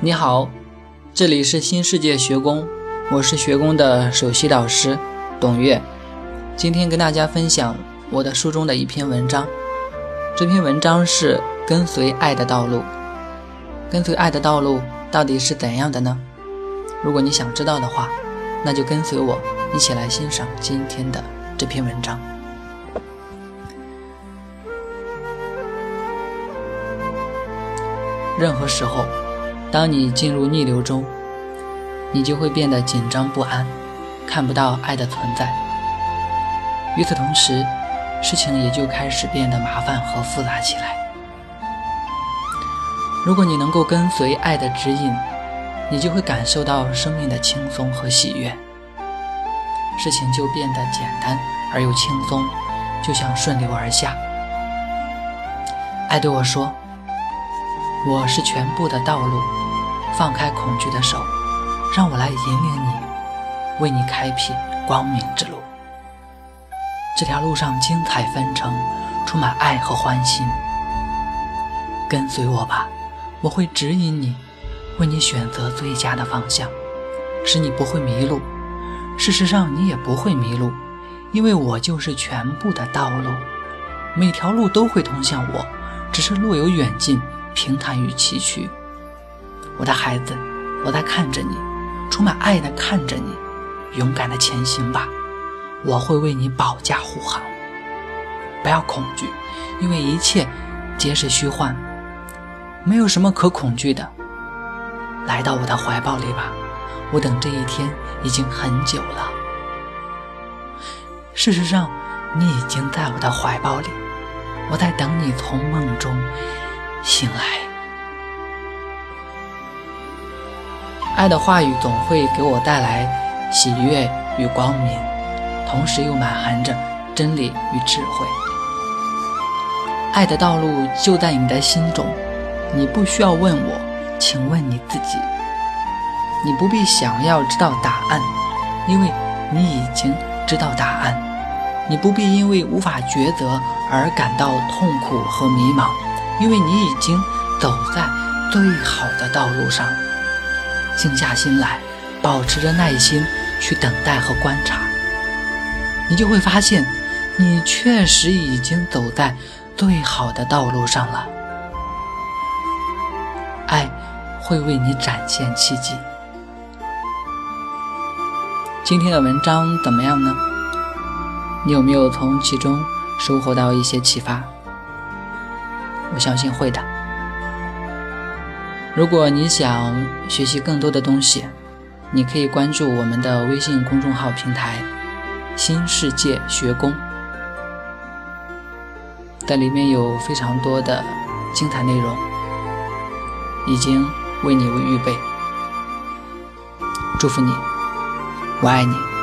你好，这里是新世界学宫，我是学宫的首席导师董月。今天跟大家分享我的书中的一篇文章。这篇文章是跟随爱的道路。跟随爱的道路到底是怎样的呢？如果你想知道的话，那就跟随我一起来欣赏今天的这篇文章。任何时候，当你进入逆流中，你就会变得紧张不安，看不到爱的存在。与此同时，事情也就开始变得麻烦和复杂起来。如果你能够跟随爱的指引，你就会感受到生命的轻松和喜悦，事情就变得简单而又轻松，就像顺流而下。爱对我说。我是全部的道路，放开恐惧的手，让我来引领你，为你开辟光明之路。这条路上精彩纷呈，充满爱和欢欣。跟随我吧，我会指引你，为你选择最佳的方向，使你不会迷路。事实上，你也不会迷路，因为我就是全部的道路，每条路都会通向我，只是路有远近。平坦与崎岖，我的孩子，我在看着你，充满爱的看着你，勇敢的前行吧，我会为你保驾护航。不要恐惧，因为一切皆是虚幻，没有什么可恐惧的。来到我的怀抱里吧，我等这一天已经很久了。事实上，你已经在我的怀抱里，我在等你从梦中。醒来，爱的话语总会给我带来喜悦与光明，同时又满含着真理与智慧。爱的道路就在你的心中，你不需要问我，请问你自己。你不必想要知道答案，因为你已经知道答案。你不必因为无法抉择而感到痛苦和迷茫。因为你已经走在最好的道路上，静下心来，保持着耐心去等待和观察，你就会发现，你确实已经走在最好的道路上了。爱会为你展现奇迹。今天的文章怎么样呢？你有没有从其中收获到一些启发？我相信会的。如果你想学习更多的东西，你可以关注我们的微信公众号平台“新世界学宫”，在里面有非常多的精彩内容，已经为你预备。祝福你，我爱你。